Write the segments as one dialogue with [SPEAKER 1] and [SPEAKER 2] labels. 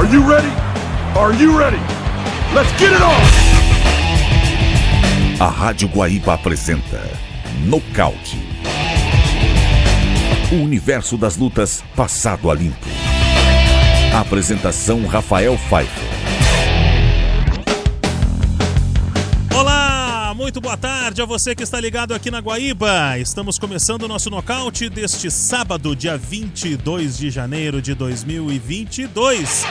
[SPEAKER 1] Are you ready? Are you ready? Let's get it on!
[SPEAKER 2] A Rádio Guaíba apresenta Nocaute. O universo das lutas passado a limpo. Apresentação Rafael Pfeiffer.
[SPEAKER 3] Muito boa tarde a você que está ligado aqui na Guaíba. Estamos começando o nosso nocaute deste sábado, dia 22 de janeiro de 2022.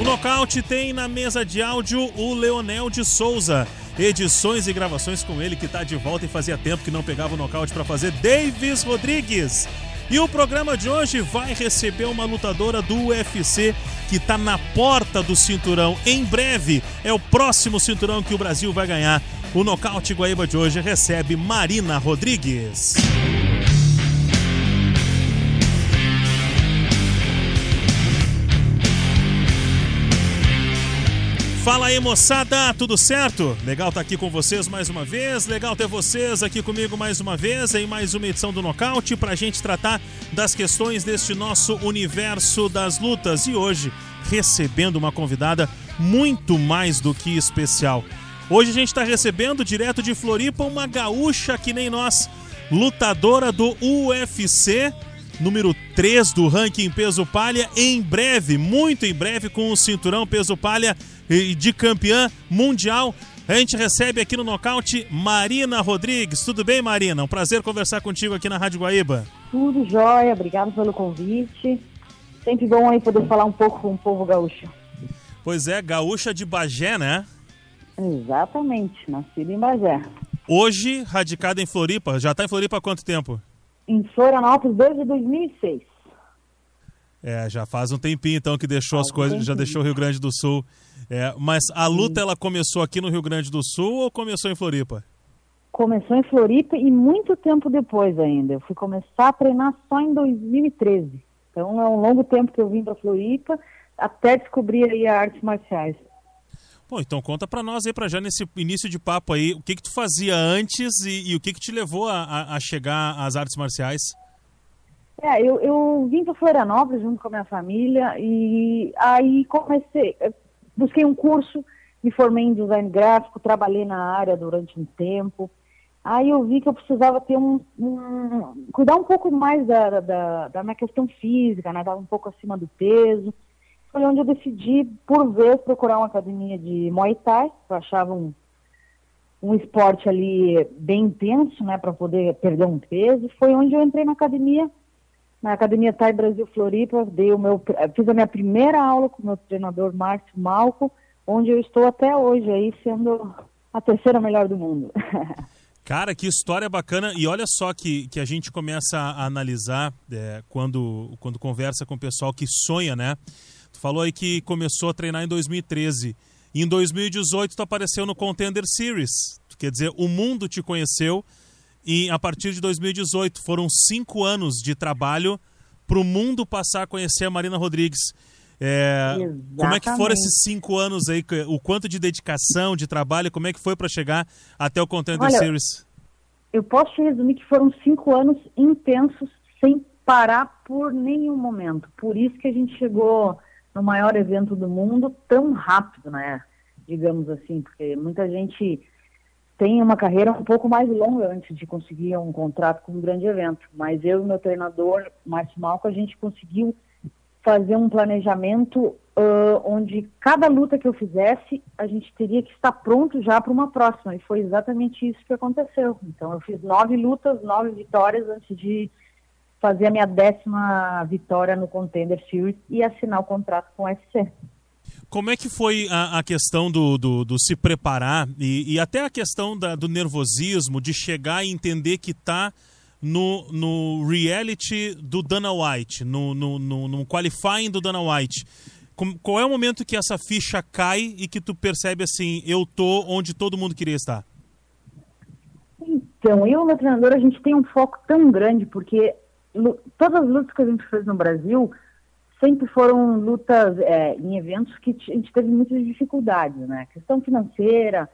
[SPEAKER 3] O nocaute tem na mesa de áudio o Leonel de Souza. Edições e gravações com ele que está de volta e fazia tempo que não pegava o nocaute para fazer Davis Rodrigues. E o programa de hoje vai receber uma lutadora do UFC que está na porta do cinturão. Em breve é o próximo cinturão que o Brasil vai ganhar. O nocaute Guaíba de hoje recebe Marina Rodrigues. Fala aí, moçada, tudo certo? Legal estar aqui com vocês mais uma vez, legal ter vocês aqui comigo mais uma vez em mais uma edição do Nocaute para a gente tratar das questões deste nosso universo das lutas. E hoje, recebendo uma convidada muito mais do que especial. Hoje a gente está recebendo direto de Floripa uma gaúcha que nem nós, lutadora do UFC, número 3 do ranking peso palha, em breve, muito em breve, com o cinturão peso palha de campeã mundial. A gente recebe aqui no nocaute Marina Rodrigues. Tudo bem, Marina? Um prazer conversar contigo aqui na Rádio Guaíba.
[SPEAKER 4] Tudo jóia, obrigado pelo convite. Sempre bom aí poder falar um pouco com o povo gaúcho.
[SPEAKER 3] Pois é, gaúcha de Bagé, né?
[SPEAKER 4] Exatamente, nascida em Bagé.
[SPEAKER 3] Hoje, radicada em Floripa. Já está em Floripa há quanto tempo?
[SPEAKER 4] Em Florianópolis desde 2006.
[SPEAKER 3] É, já faz um tempinho então que deixou as coisas, já deixou o Rio Grande do Sul. É, mas a luta ela começou aqui no Rio Grande do Sul ou começou em Floripa?
[SPEAKER 4] Começou em Floripa e muito tempo depois ainda. Eu fui começar a treinar só em 2013. Então é um longo tempo que eu vim para Floripa até descobrir aí as artes marciais.
[SPEAKER 3] Bom, então conta para nós aí para já nesse início de papo aí, o que que tu fazia antes e, e o que que te levou a, a, chegar às artes marciais?
[SPEAKER 4] É, eu, eu vim para Florianópolis junto com a minha família e aí comecei, busquei um curso, me formei em design gráfico, trabalhei na área durante um tempo. Aí eu vi que eu precisava ter um, um cuidar um pouco mais da, da, da minha questão física, né? Estava um pouco acima do peso. Foi onde eu decidi, por vez, procurar uma academia de Muay Thai. Eu achava um, um esporte ali bem intenso, né? Para poder perder um peso. Foi onde eu entrei na academia na Academia Thai Brasil Floripa, dei o meu, fiz a minha primeira aula com o meu treinador Márcio Malco, onde eu estou até hoje aí sendo a terceira melhor do mundo.
[SPEAKER 3] Cara, que história bacana. E olha só que, que a gente começa a analisar é, quando, quando conversa com o pessoal que sonha, né? Tu falou aí que começou a treinar em 2013. E em 2018 tu apareceu no Contender Series. Quer dizer, o mundo te conheceu e a partir de 2018 foram cinco anos de trabalho para o mundo passar a conhecer a Marina Rodrigues. É, como é que foram esses cinco anos aí? O quanto de dedicação, de trabalho, como é que foi para chegar até o Contender Olha, Series?
[SPEAKER 4] Eu posso te resumir que foram cinco anos intensos, sem parar por nenhum momento. Por isso que a gente chegou no maior evento do mundo tão rápido, né? Digamos assim, porque muita gente tem uma carreira um pouco mais longa antes de conseguir um contrato com um grande evento. Mas eu e meu treinador, Márcio Malco, a gente conseguiu fazer um planejamento uh, onde cada luta que eu fizesse, a gente teria que estar pronto já para uma próxima. E foi exatamente isso que aconteceu. Então eu fiz nove lutas, nove vitórias antes de fazer a minha décima vitória no Contender Series e assinar o contrato com o UFC.
[SPEAKER 3] Como é que foi a, a questão do, do, do, se preparar e, e até a questão da, do nervosismo, de chegar e entender que está no, no reality do Dana White, no, no, no, no qualifying do Dana White? qual é o momento que essa ficha cai e que tu percebe assim, eu tô onde todo mundo queria estar?
[SPEAKER 4] Então, eu e o meu treinador, a gente tem um foco tão grande, porque todas as lutas que a gente fez no Brasil, sempre foram lutas é, em eventos que a gente teve muitas dificuldades, né? Questão financeira,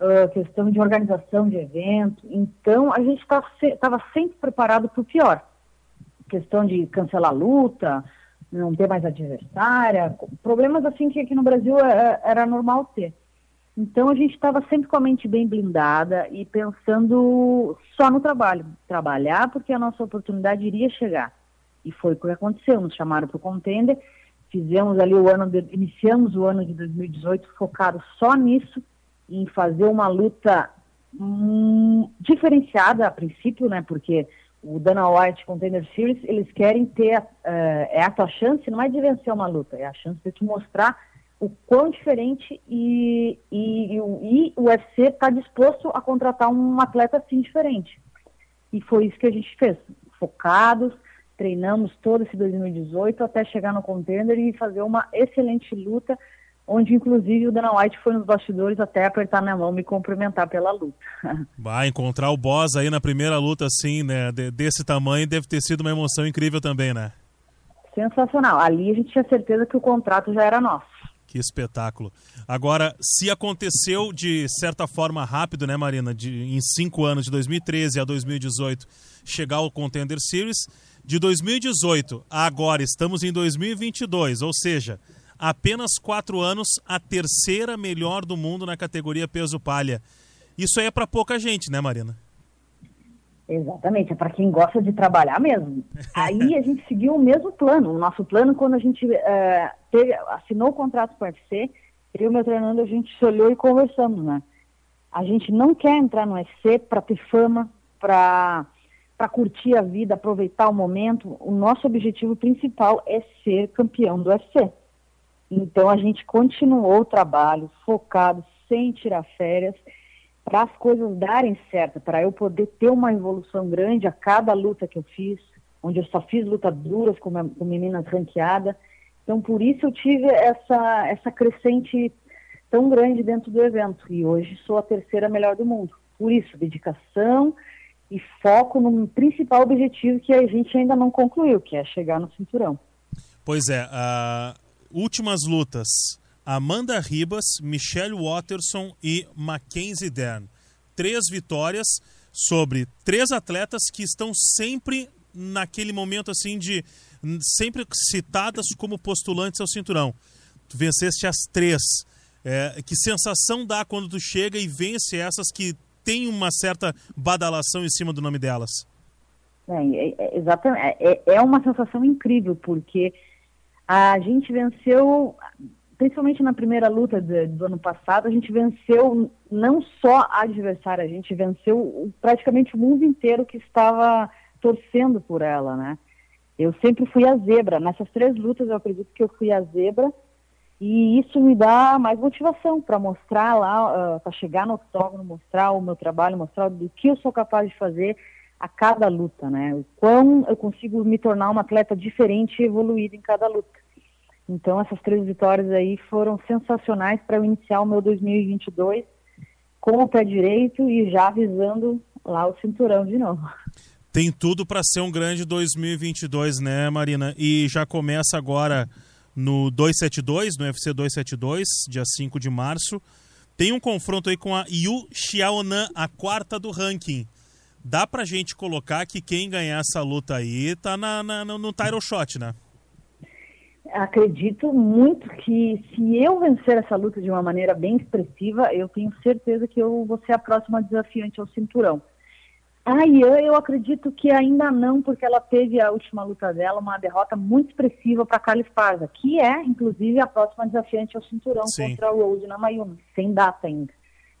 [SPEAKER 4] uh, questão de organização de evento. Então, a gente estava tá, sempre preparado para o pior. Questão de cancelar a luta, não ter mais adversária, problemas assim que aqui no Brasil é, era normal ter. Então a gente estava sempre com a mente bem blindada e pensando só no trabalho, trabalhar porque a nossa oportunidade iria chegar. E foi o que aconteceu, nos chamaram para o contender, fizemos ali o ano, de, iniciamos o ano de 2018 focado só nisso, em fazer uma luta hum, diferenciada a princípio, né, porque o Dana White Contender Series, eles querem ter, uh, é a tua chance, não é de vencer uma luta, é a chance de te mostrar o quão diferente e, e, e, e o UFC está disposto a contratar um atleta assim diferente. E foi isso que a gente fez, focados, treinamos todo esse 2018 até chegar no contender e fazer uma excelente luta, onde inclusive o Dana White foi nos bastidores até apertar minha mão e me cumprimentar pela luta.
[SPEAKER 3] Vai encontrar o boss aí na primeira luta assim, né, desse tamanho, deve ter sido uma emoção incrível também, né?
[SPEAKER 4] Sensacional. Ali a gente tinha certeza que o contrato já era nosso.
[SPEAKER 3] Que espetáculo. Agora, se aconteceu de certa forma rápido, né, Marina, de, em cinco anos, de 2013 a 2018, chegar ao Contender Series, de 2018 a agora estamos em 2022, ou seja, apenas quatro anos, a terceira melhor do mundo na categoria peso palha. Isso aí é para pouca gente, né, Marina?
[SPEAKER 4] Exatamente, é para quem gosta de trabalhar mesmo. Aí a gente seguiu o mesmo plano. O nosso plano, quando a gente uh, teve, assinou o contrato com o UFC, eu e o meu treinador, a gente se olhou e conversamos, né? A gente não quer entrar no UFC para ter fama, para curtir a vida, aproveitar o momento. O nosso objetivo principal é ser campeão do UFC. Então a gente continuou o trabalho, focado, sem tirar férias para as coisas darem certo, para eu poder ter uma evolução grande a cada luta que eu fiz, onde eu só fiz lutas duras com, com meninas ranqueadas. Então, por isso eu tive essa, essa crescente tão grande dentro do evento. E hoje sou a terceira melhor do mundo. Por isso, dedicação e foco no principal objetivo que a gente ainda não concluiu, que é chegar no cinturão.
[SPEAKER 3] Pois é, uh, últimas lutas Amanda Ribas, Michelle Watterson e Mackenzie Dern. Três vitórias sobre três atletas que estão sempre naquele momento assim de sempre citadas como postulantes ao cinturão. Tu venceste as três. É, que sensação dá quando tu chega e vence essas que tem uma certa badalação em cima do nome delas?
[SPEAKER 4] É, é, exatamente. É, é uma sensação incrível, porque a gente venceu principalmente na primeira luta de, do ano passado, a gente venceu não só a adversária, a gente venceu praticamente o mundo inteiro que estava torcendo por ela, né? Eu sempre fui a zebra. Nessas três lutas, eu acredito que eu fui a zebra. E isso me dá mais motivação para mostrar lá, uh, ah, para chegar no octógono, mostrar o meu trabalho, mostrar do que eu sou capaz de fazer a cada luta, né? O quão eu consigo me tornar uma atleta diferente e evoluída em cada luta. Então, essas três vitórias aí foram sensacionais para eu iniciar o meu 2022 com o pé direito e já visando lá o cinturão de novo.
[SPEAKER 3] Tem tudo para ser um grande 2022, né, Marina? E já começa agora no 272, no UFC 272, dia 5 de março. Tem um confronto aí com a Yu Xiaonan, a quarta do ranking. Dá pra gente colocar que quem ganhar essa luta aí tá na, na no title shot, né?
[SPEAKER 4] acredito muito que se eu vencer essa luta de uma maneira bem expressiva, eu tenho certeza que eu vou ser a próxima desafiante ao cinturão. A Ian, eu acredito que ainda não, porque ela teve a última luta dela, uma derrota muito expressiva para Carla Esparza, que é, inclusive, a próxima desafiante ao cinturão Sim. contra a Rose na Mayumi, sem data ainda.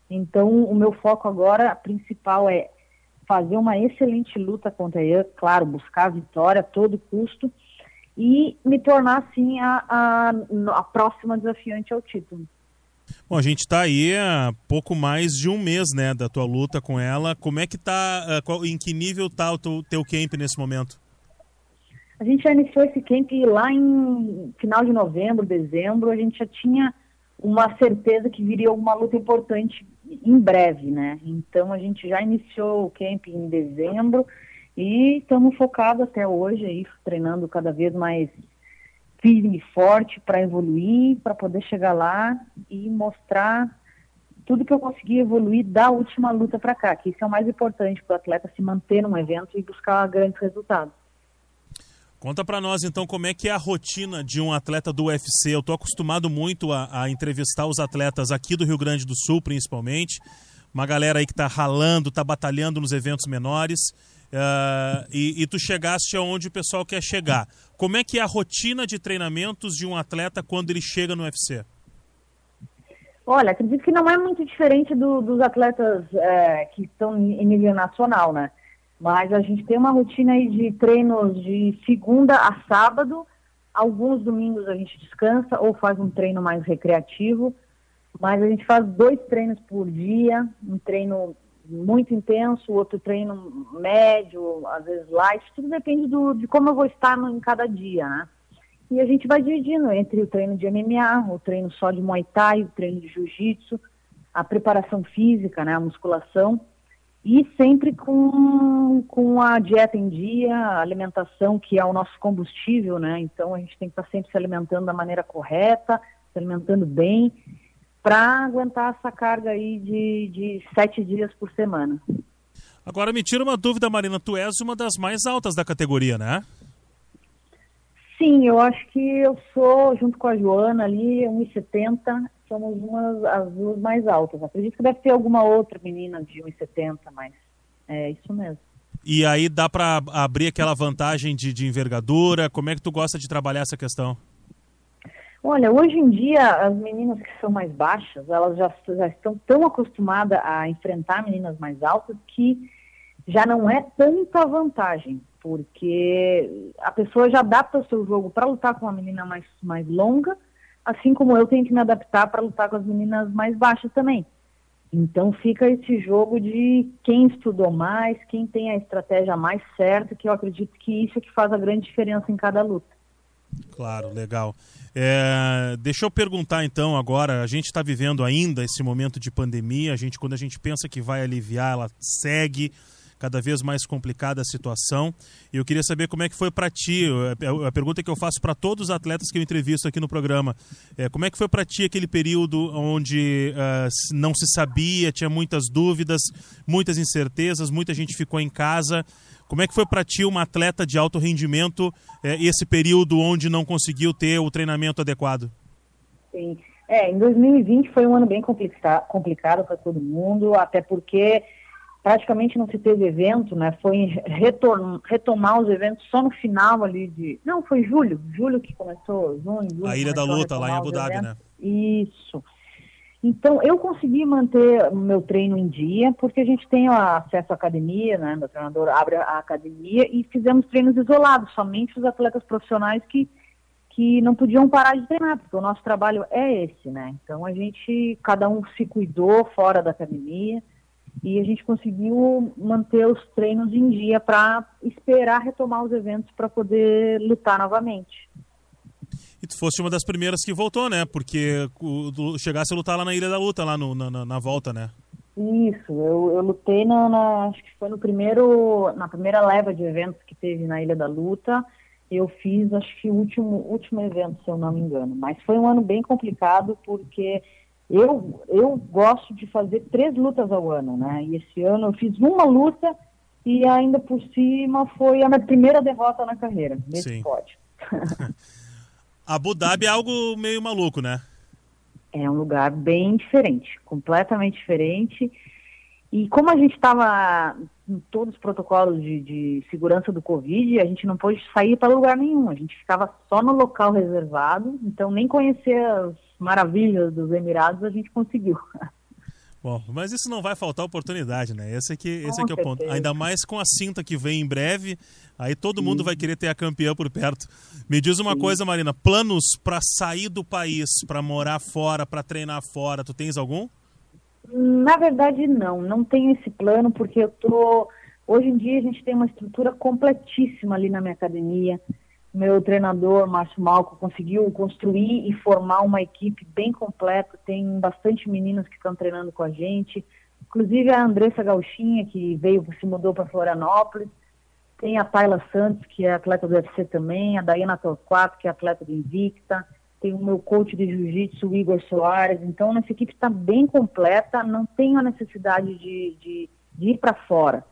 [SPEAKER 4] Então, o meu foco agora principal é fazer uma excelente luta contra a Ian, claro, buscar a vitória a todo custo, e me tornar, assim, a, a, a próxima desafiante ao título.
[SPEAKER 3] Bom, a gente está aí há pouco mais de um mês, né, da tua luta com ela. Como é que tá, eh, em que nível está o teu, teu camp nesse momento?
[SPEAKER 4] A gente já iniciou esse camp lá em final de novembro, dezembro. A gente já tinha uma certeza que viria uma luta importante em breve, né? Então a gente já iniciou o camp em dezembro e estamos focados até hoje aí, treinando cada vez mais firme e forte para evoluir, para poder chegar lá e mostrar tudo que eu consegui evoluir da última luta para cá, que isso é o mais importante para o atleta se manter num evento e buscar grandes resultados.
[SPEAKER 3] Conta para nós então como é que é a rotina de um atleta do UFC. Eu tô acostumado muito a, a, entrevistar os atletas aqui do Rio Grande do Sul, principalmente. Uma galera aí que tá ralando, tá batalhando nos eventos menores. Uh, e, e, tu chegaste aonde o pessoal quer chegar. Como é que é a rotina de treinamentos de um atleta quando ele chega no UFC?
[SPEAKER 4] Olha, acredito que não é muito diferente do, dos atletas é, que estão em nível nacional, né? Mas a gente tem uma rotina aí de treinos de segunda a sábado. Alguns domingos a gente descansa ou faz um treino mais recreativo. Mas a gente faz dois treinos por dia, um treino muito intenso, outro treino médio, às vezes light, tudo depende do, de como eu vou estar no, em cada dia, né? E a gente vai dividindo entre o treino de MMA, o treino só de Muay Thai, o treino de Jiu-Jitsu, a preparação física, né, a musculação e sempre com, com a dieta em dia, a alimentação que é o nosso combustível, né? Então a gente tem que estar sempre se alimentando da maneira correta, se alimentando bem, para aguentar essa carga aí de, de sete dias por semana.
[SPEAKER 3] Agora me tira uma dúvida, Marina, tu és uma das mais altas da categoria, né?
[SPEAKER 4] Sim, eu acho que eu sou, junto com a Joana ali, 1,70 somos umas as duas mais altas. Acredito que deve ter alguma outra menina de 1,70, mas é isso mesmo.
[SPEAKER 3] E aí dá para abrir aquela vantagem de, de envergadura? Como é que tu gosta de trabalhar essa questão?
[SPEAKER 4] Olha, hoje em dia as meninas que são mais baixas, elas já, já estão tão acostumadas a enfrentar meninas mais altas que já não é tanta vantagem, porque a pessoa já adapta o seu jogo para lutar com uma menina mais, mais longa assim como eu tenho que me adaptar para lutar com as meninas mais baixas também. Então fica esse jogo de quem estudou mais, quem tem a estratégia mais certa, que eu acredito que isso é que faz a grande diferença em cada luta.
[SPEAKER 3] Claro, legal. É, deixa eu perguntar então agora, a gente está vivendo ainda esse momento de pandemia, a gente quando a gente pensa que vai aliviar, ela segue cada vez mais complicada a situação. E eu queria saber como é que foi para ti, a pergunta que eu faço para todos os atletas que eu entrevisto aqui no programa, é, como é que foi para ti aquele período onde uh, não se sabia, tinha muitas dúvidas, muitas incertezas, muita gente ficou em casa. Como é que foi para ti, uma atleta de alto rendimento, é, esse período onde não conseguiu ter o treinamento adequado?
[SPEAKER 4] Sim. É, em 2020 foi um ano bem complicado para todo mundo, até porque praticamente não se teve evento, né? Foi retomar os eventos só no final ali de. Não, foi julho, julho que começou, junho, julho.
[SPEAKER 3] A Ilha da Luta, lá em Abu Dhabi, né?
[SPEAKER 4] Isso. Então, eu consegui manter o meu treino em dia, porque a gente tem acesso à academia, né? Meu treinador abre a academia e fizemos treinos isolados, somente os atletas profissionais que, que não podiam parar de treinar, porque o nosso trabalho é esse, né? Então, a gente, cada um se cuidou fora da academia e a gente conseguiu manter os treinos em dia para esperar retomar os eventos para poder lutar novamente.
[SPEAKER 3] E tu fosse uma das primeiras que voltou, né? Porque chegasse a lutar lá na Ilha da Luta, lá no, na, na, volta, né?
[SPEAKER 4] Isso, eu, eu lutei na, na, acho que foi no primeiro, na primeira leva de eventos que teve na Ilha da Luta. Eu fiz, acho que o último, último evento, se eu não me engano. Mas foi um ano bem complicado porque eu, eu gosto de fazer três lutas ao ano, né? E esse ano eu fiz uma luta e ainda por cima foi a minha primeira derrota na carreira, nesse Sim. pódio.
[SPEAKER 3] Abu Dhabi é algo meio maluco, né?
[SPEAKER 4] É um lugar bem diferente, completamente diferente. E como a gente estava em todos os protocolos de, de, segurança do Covid, a gente não pôde sair para lugar nenhum. A gente ficava só no local reservado, então nem conhecer as maravilhas dos Emirados a gente conseguiu.
[SPEAKER 3] Bom, mas isso não vai faltar oportunidade, né? Esse aqui, esse aqui é o ponto. Ainda mais com a cinta que vem em breve, aí todo Sim. mundo vai querer ter a campeã por perto. Me diz uma Sim. coisa, Marina, planos para sair do país, para morar fora, para treinar fora, tu tens algum?
[SPEAKER 4] Na verdade, não. Não tenho esse plano porque eu tô. Hoje em dia a gente tem uma estrutura completíssima ali na minha academia meu treinador, Márcio Malco, conseguiu construir e formar uma equipe bem completa. Tem bastante meninos que estão treinando com a gente. Inclusive a Andressa Gauchinha, que veio, se mudou para Florianópolis. Tem a Tayla Santos, que é atleta do UFC também. A Dayana Torquato, que é atleta do Invicta. tem o meu coach de jiu-jitsu, Igor Soares. Então, nossa equipe está bem completa, não tenho a necessidade de, de, de ir para fora.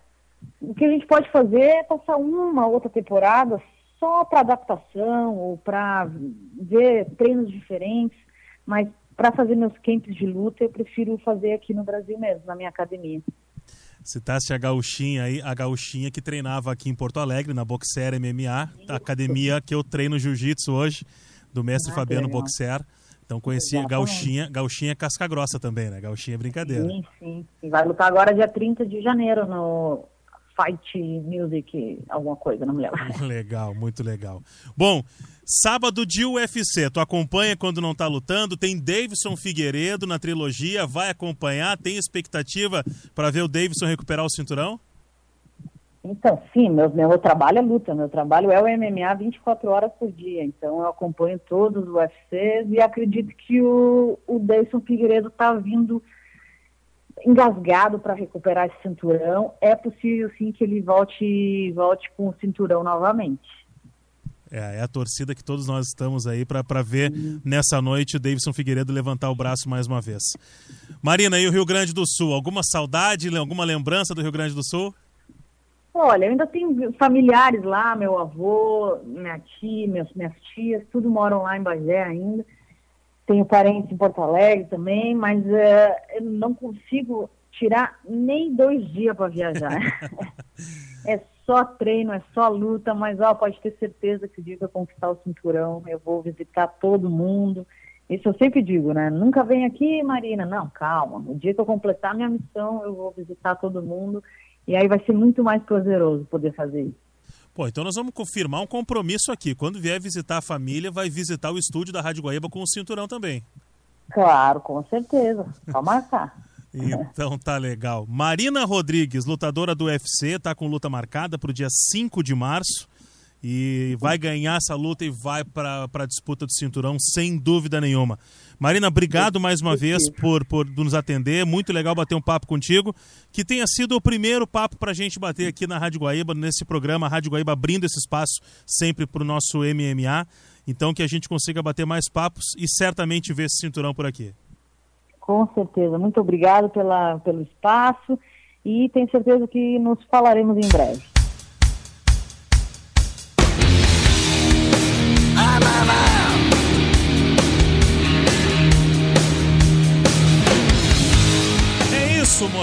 [SPEAKER 4] O que a gente pode fazer é passar uma outra temporada só para adaptação ou para ver treinos diferentes, mas para fazer meus camps de luta eu prefiro fazer aqui no Brasil mesmo, na minha academia.
[SPEAKER 3] Citasse a gauchinha aí, a gauchinha que treinava aqui em Porto Alegre, na Boxer MMA, a academia que eu treino jiu-jitsu hoje do mestre ah, Fabiano Boxer. Então conheci Gauchinha, Gauchinha Casca Grossa também, né? Gauchinha é brincadeira.
[SPEAKER 4] Sim, sim. E vai lutar agora dia 30 de janeiro no Fight Music, alguma coisa, não me lembro.
[SPEAKER 3] Legal, muito legal. Bom, sábado de UFC, tu acompanha quando não tá lutando, tem Davidson Figueiredo na trilogia, vai acompanhar, tem expectativa para ver o Davidson recuperar o cinturão?
[SPEAKER 4] Então, sim, meu, meu trabalho é luta, meu trabalho é o MMA 24 horas por dia, então eu acompanho todos os UFCs e acredito que o, o Deison Figueiredo está vindo engasgado para recuperar esse cinturão. É possível sim que ele volte, volte com o cinturão novamente.
[SPEAKER 3] É, é a torcida que todos nós estamos aí para ver uhum. nessa noite o Davidson Figueiredo levantar o braço mais uma vez. Marina, e o Rio Grande do Sul? Alguma saudade, alguma lembrança do Rio Grande do Sul?
[SPEAKER 4] Olha, eu ainda tenho familiares lá, meu avô, minha tia, minhas, minhas tias, tudo moram lá em Bagé ainda. Tenho parentes em Porto Alegre também, mas uh, eu não consigo tirar nem dois dias para viajar. é só treino, é só luta, mas ó, pode ter certeza que o dia que eu conquistar o cinturão, eu vou visitar todo mundo. Isso eu sempre digo, né? Nunca vem aqui, Marina. Não, calma. O dia que eu completar minha missão, eu vou visitar todo mundo e aí vai ser muito mais prazeroso poder fazer isso.
[SPEAKER 3] Pô, então nós vamos confirmar um compromisso aqui. Quando vier visitar a família, vai visitar o estúdio da Rádio Guaíba com o cinturão também.
[SPEAKER 4] Claro, com certeza. Só marcar.
[SPEAKER 3] Então tá legal. Marina Rodrigues, lutadora do UFC, tá com luta marcada para o dia 5 de março e vai ganhar essa luta e vai para a disputa do cinturão sem dúvida nenhuma. Marina, obrigado mais uma vez por, por nos atender. Muito legal bater um papo contigo. Que tenha sido o primeiro papo para a gente bater aqui na Rádio Guaíba, nesse programa, a Rádio Guaíba abrindo esse espaço sempre para o nosso MMA. Então que a gente consiga bater mais papos e certamente ver esse cinturão por aqui.
[SPEAKER 4] Com certeza. Muito obrigado pela, pelo espaço e tenho certeza que nos falaremos em breve.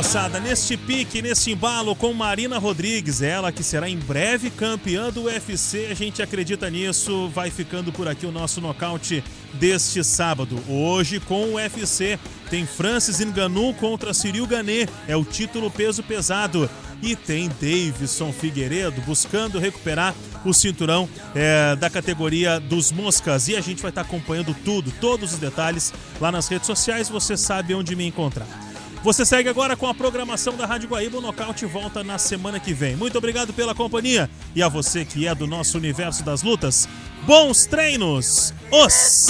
[SPEAKER 3] Moçada, neste pique, nesse embalo com Marina Rodrigues, ela que será em breve campeã do UFC, a gente acredita nisso. Vai ficando por aqui o nosso nocaute deste sábado. Hoje com o UFC tem Francis Ngannou contra Cyril Gané, é o título peso pesado. E tem Davidson Figueiredo buscando recuperar o cinturão é, da categoria dos moscas. E a gente vai estar acompanhando tudo, todos os detalhes lá nas redes sociais. Você sabe onde me encontrar. Você segue agora com a programação da Rádio Guaíba. O Nocaute volta na semana que vem. Muito obrigado pela companhia. E a você que é do nosso universo das lutas, bons treinos! Os!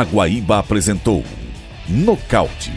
[SPEAKER 2] A Guaíba apresentou Nocaute